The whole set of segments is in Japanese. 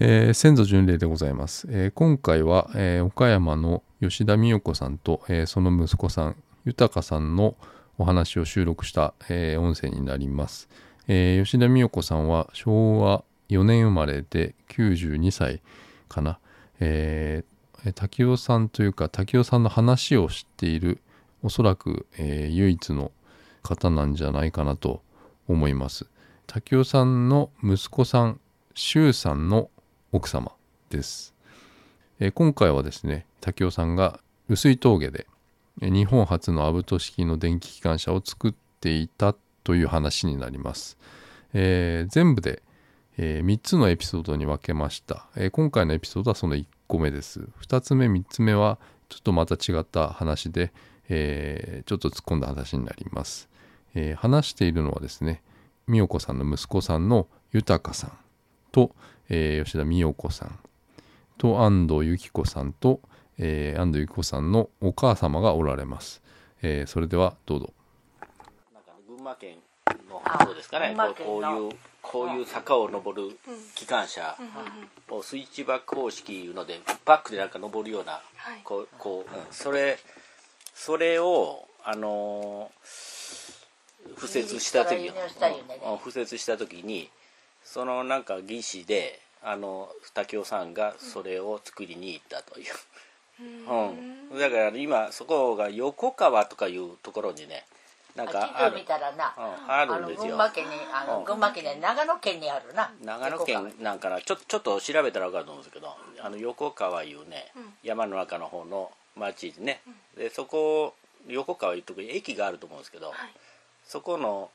えー先祖巡礼でございます。えー今回は、えー岡山の吉田美代子さんと、えその息子さん、豊さんのお話を収録した、え音声になります。え吉田美代子さんは昭和4年生まれで92歳かな。えー滝尾さんというか滝尾さんの話を知っているおそらく、え唯一の方なんじゃないかなと思います。滝尾さんの息子さん周さんの奥様です、えー今回はですね滝尾さんが碓水峠で日本初のアブト式の電気機関車を作っていたという話になります、えー全部で、え3つのエピソードに分けました、えー今回のエピソードはその1個目です。2つ目3つ目はちょっとまた違った話で、えーちょっと突っ込んだ話になります、えー話しているのはですね美代子さんの息子さんの豊さん。と、えー吉田美代子さんと安藤由紀子さんと、えー安藤由紀子さんのお母様がおられます、えーそれではどうぞ。なんか群馬県の方ですかね。こういうこういう坂を登る機関車をスイッチバック方式いうのでバックでなんか登るようなはい。こうこう、うん。それそれをあのー敷設した時イギリスから輸入したよね。うんうん。敷設した時にそのなんか技師であの竹雄さんがそれを作りに行ったという。うん、だから今そこが横川とかいうところにねなんかある。地図見たらな、うんあるんですよ。の群馬県にあの、うん。群馬県で長野県にあるな。長野県なんかな。ちょちょっと調べたら分かると思うんですけどあの横川いうね、山の中の方の町でね、でそこ横川いうとこに駅があると思うんですけど、そこの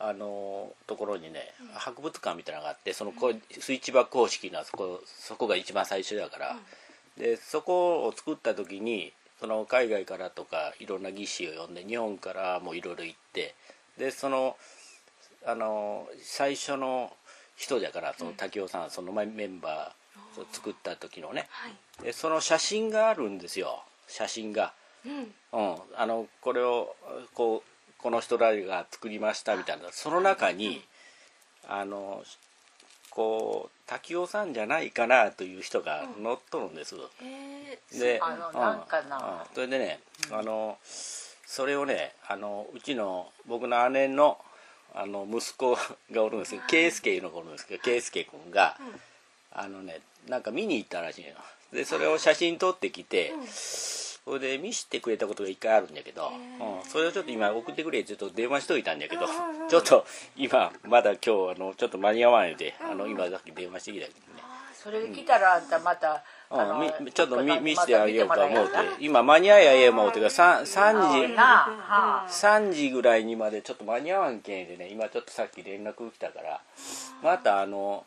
あのところにね博物館みたいなのがあってそのこうスイッチバック方式のそこそこが一番最初だから、でそこを作った時にその海外からとかいろんな技師を呼んで日本からもいろいろ行ってでそのあの最初の人だからその滝尾さん、そのメンバーを作った時のね、でその写真があるんですよ。写真が。うん、あのこれをこうこの人らが作りました？みたいな。その中にあのこう滝尾さんじゃないかなという人が乗っとるんです。であのうん。なんかな。うん。それでね、あのそれをねあのうちの僕の姉のあの息子がおるんですけど圭介いうのがおるんですけど圭介君が、あのねなんか見に行ったらしいの。でそれを写真撮ってきて、それで見せてくれたことが一回あるんだけど、うん、それをちょっと今送ってくれってちょっと電話しといたんだけど、ちょっと今まだ今日あのちょっと間に合わないので、あの今さっき電話してきたけどね、それ来たらあんたまた、あのうん、みちょっと見見せてあげようと思うて。今間に合いやええ思うてか 3, 3時な。はあ。3時ぐらいにまでちょっと間に合わんけんでね今ちょっとさっき連絡来たからまたあの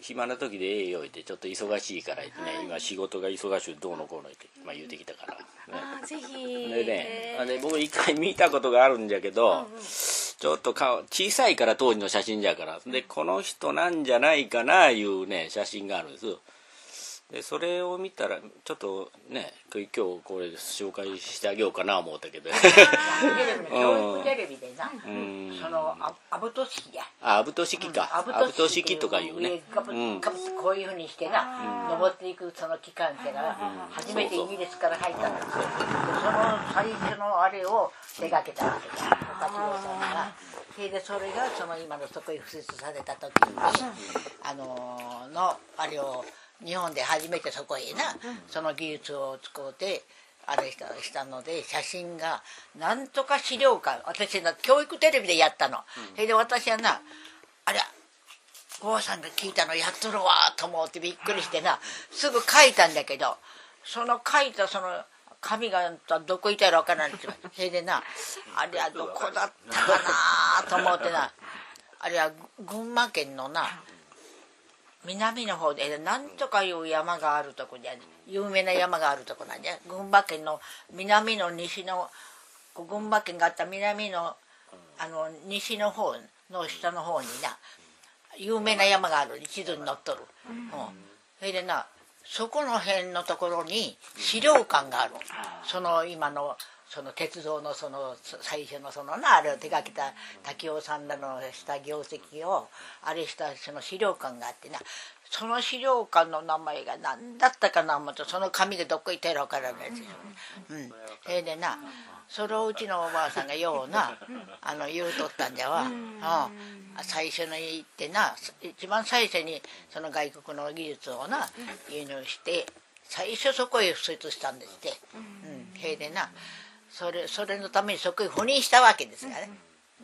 暇な時でええよ言ってちょっと忙しいから言ってね今仕事が忙しいどうのこうの言って、まあ、言うてきたから、ね、あーぜひ。でね、あで僕一回見たことがあるんじゃけど、ちょっと顔小さいから当時の写真じゃからでこの人なんじゃないかないうね写真があるんです。でそれを見たらちょっとね今日これ紹介してあげようかな思ったけど。テレビの教育テレビでな、んそのあアブト式や。あアブト式か、アアブト式とかいう上ねガブうん。ガブこういうふうにしてな、登っていくその期間ってのが初めてイギリスから入ったんですよ、でその最初のあれを手がけたわけだ。岡地さんが。それでそれがその今のそこに付設された時に、あのーのあれを日本で初めてそこへな、その技術を使うてあれしたしたので写真がなんとか資料館私の教育テレビでやったの、それで私はなあれおばさんが聞いたのやっとるわと思ってびっくりしてなすぐ書いたんだけどその書いたその紙がどこいたらわからないんですよそれでなあれは どこだったかなと思ってなあれは群馬県のな南の方でなんとかいう山があるとこじゃ有名な山があるとこなんじゃ。群馬県の南の西の群馬県があった南のあの西の方の下の方にな有名な山がある。地図に載っとる、うん。それでなそこの辺のところに資料館がある。その今のその鉄道のその最初のそのなあれを手がけた滝尾さんらのした業績をあれしたその資料館があってなその資料館の名前が何だったかな思うとその紙がどっこ行ったら分からないですよね。うん、それでなそれをうちのおばあさんがようなあの言うとったんじゃわ、うん、最初の行ってな一番最初にその外国の技術をな輸入して最初そこへ輸出したんですって、うん、へでなそれそれのためにそこへ赴任したわけですからね、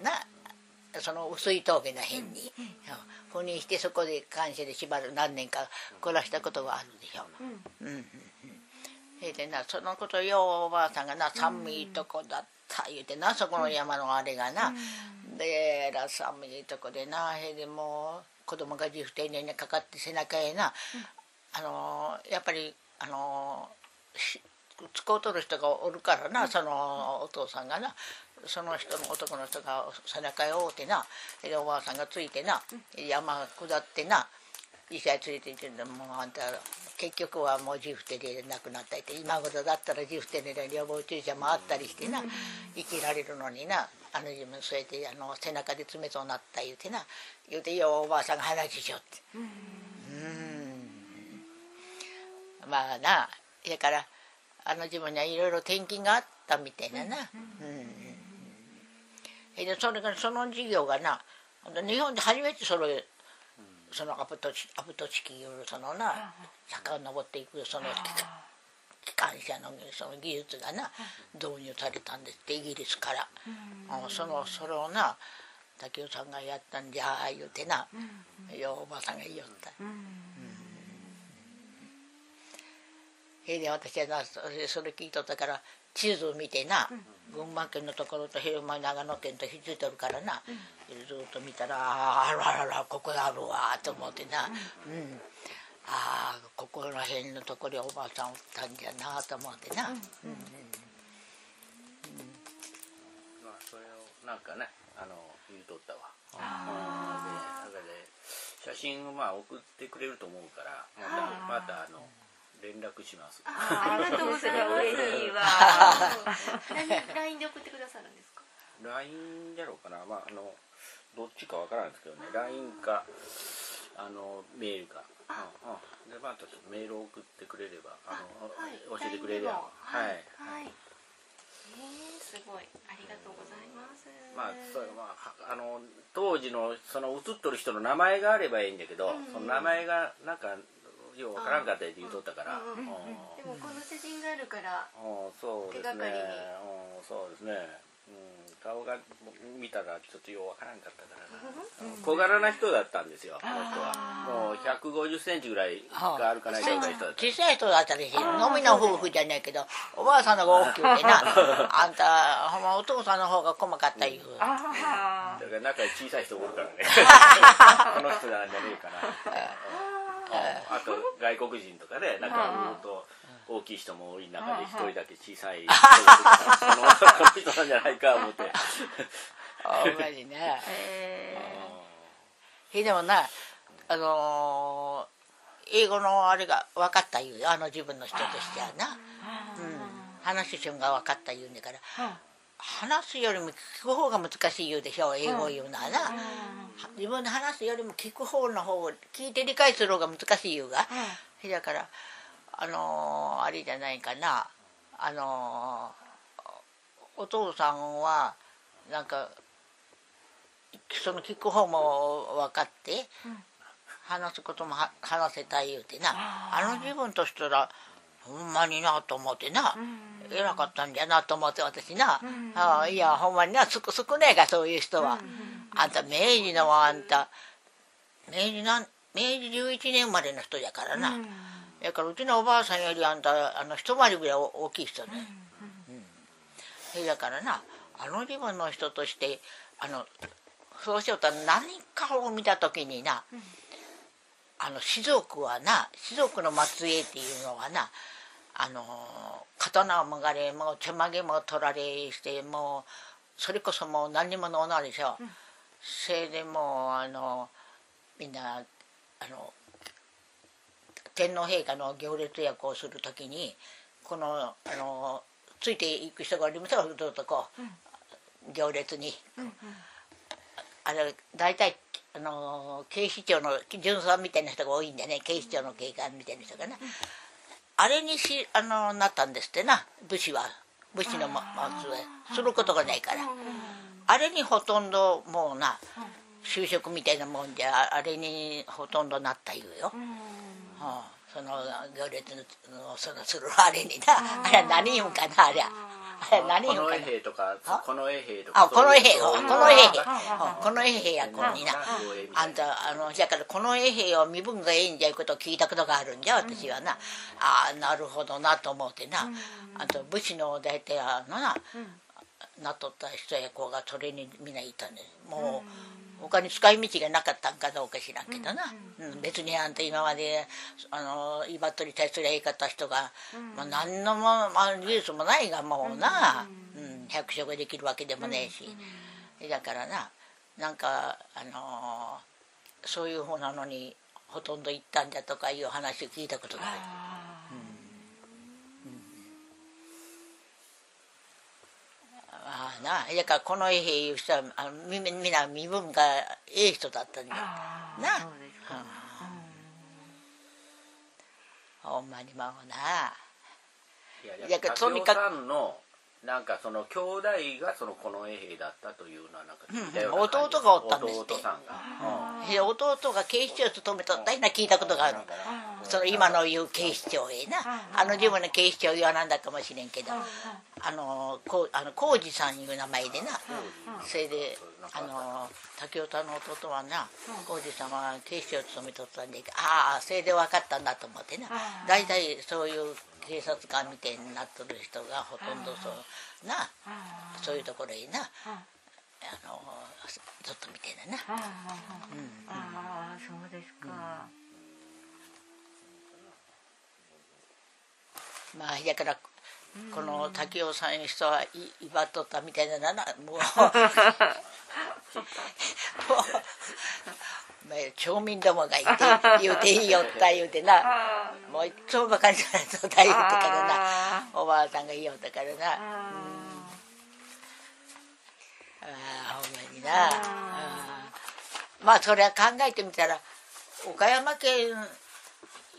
なその薄い峠の辺に、赴任してそこで感謝でしばらく何年か暮らしたことがあるでしょう。うん。うんそれでなそのことようおばあさんがな寒いとこだった言うてなそこの山のあれがな、でえら寒いとこでなへでもう子供が自負定年にかかって背中へな、あのやっぱりあの使うとる人がおるからなそのお父さんがなその人の男の人が背中へ追うてなでおばあさんがついてな山下ってな医者へついていってもうあんた結局はもうジフテレで亡くなったって今頃だったらジフテレで予防注射もあったりしてな生きられるのになあの自分そうやってあの背中で爪そうなった言うてな言うてよおばあさんが話しよって。うん。まあなだからあの自分にはいろいろ転勤があったみたいなな。うんでそれからその事業がな日本で初めてそれそのアプトアプト式いうそのな坂を登っていくその機関車のその技術がな導入されたんですってイギリスから、うん、そのそれをな竹雄さんがやったんじゃあ言うてな、うん、よおばさんが言いよった。うんそれで私はなそれ聞いとったから地図見てな、群馬県のところと昼間長野県とひっついてるからな、ずっと見たらあらららここあるわと思ってな、うん。ああここら辺のところにおばあさんおったんじゃなと思ってな。うん。うん。まあそれをなんかねあの言うとったわ。あで写真をまあ送ってくれると思うからまたまたあの。連絡します。ありがとうそれ嬉しいわ。何ラインで送ってくださるんですか？ラインだろうかな、まああのどっちかわからないですけどね、ラインかあのメールか。うんうん、でまたちょっとメールを送ってくれればあの、はい、教えてくれればはい。はい。えー、すごいありがとうございます。まあそれまああの当時のその写っとる人の名前があればいいんだけど、うん、その名前がなんかようわからんかったって言うとったから、でもこの写真があるからそうですね。そうですね、うん、顔が見たらちょっとようわからんかったからな。小柄な人だったんですよ僕は。もう1 5 0センチぐらいがあるかないかぐらい人だった。小さい人だったでし飲みの夫婦じゃないけどおばあさんのが大きくてな。あんたほんまお父さんの方が細かったいう、だから中に小さい人おるからね。この人なんじゃねえかな あと外国人とかでなんかと大きい人も多い中で一人だけ小さい人がこの人なんじゃないか思って。あマジね。へでもなあのー、英語のあれが分かった言うあの自分の人としてはな、うん、話す瞬間分かった言うんだから話すよりも聞く方が難しい言うでしょう。英語言うのはな、自分で話すよりも聞く方の方を聞いて理解する方が難しい言うが、だからあのー、あれじゃないかな。あのー、お父さんはなんかその聞く方も分かって、話すことも話せたい言うてな。あの自分としたらほんまになと思ってな、うん、偉かったんじゃなと思って私な、うん、あいやほんまにな少少ねえかそういう人は、うん、あんた明治のあんた明治なん明治11年生まれの人やからな、だからうちのおばあさんよりあんたあの一回りぐらい大きい人ね、うん。だからなあの自分の人としてあのそうしようと何かを見た時にな、あの士族はな士族の末裔っていうのはなあの刀をもがれもう手曲げも取られしてもうそれこそもう何にものうないでしょ、うん、それでもうあのみんなあの天皇陛下の行列役をする時にこのあのついていく人がおりますからずっとこう、行列に、あれ大体あの警視庁の巡査みたいな人が多いんでね。警視庁の警官みたいな人がね、あれにしあのなったんですってな。武士は。武士の末裔することがないから、あれにほとんどもうな就職みたいなもんじゃあれにほとんどなった言うよ。はあその行列のそのするあれにな、あれは何言うんかなあれは。あ れ何言うんかな。この衛兵とかあ？この衛兵とあ、かこの衛兵、この衛兵、あこの衛兵やこんにな。あんた、あの、じゃから、この衛兵を身分がええんじゃいうことを聞いたことがあるんじゃ、私はな。ああ、なるほどなと思ってな。あと、武士の大体あのな、なっとった人や子がそれにみんないたね。もう、他に使い道がなかったんかどうか知らんけどな、うん別にあんた今まであの威張っとり対するええかった人が、まあ、何のも、まあ、技術もないがもうな、うん百姓できるわけでもねえし、だからななんかあのーそういうふうなのにほとんど行ったんだとかいう話を聞いたことがある。ああな。だからこの衛兵いう人はみみんな身分がええ人だったんだな。ほんまにまあな。いやいや竹とにかく雄さんのなんかその兄弟がそのこの衛兵だったというのはなんか聞いたような感じ。弟がおったんです弟さんが、で弟が警視庁に勤めとったいうのは聞いたことがある。その今の言う警視庁へな。あの自分の警視庁言わなんだかもしれんけど。あのこうあの浩二さんいう名前でな。それであの竹雄さんの弟はな浩二さんは警視庁に勤めとったんでああそれで分かったんだと思ってな。大体そういう警察官みたいになっとる人がほとんどそうなそういうところへなあのちょっとみたいなな。ああそうですか、まあだからこの竹雄さん人はい威張っとったみたいななもう もうまあ町民どもがいて言うていいよった言うてな。もういっつもばかりされとった言うてからな。おばあさんが言いよったからな。ああほんまにな。あー。まあそれは考えてみたら岡山県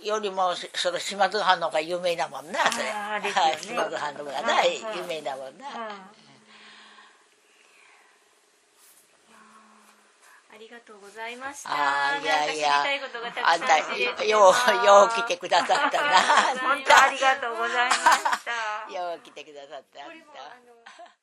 よりもその島津藩の方が有名だもんなそれ。ね。島津藩の方がな有名だもんなありがとうございました。あーいやいやあんたようよう来てくださったな。本当ありがとうございました。よう来てくださったあんた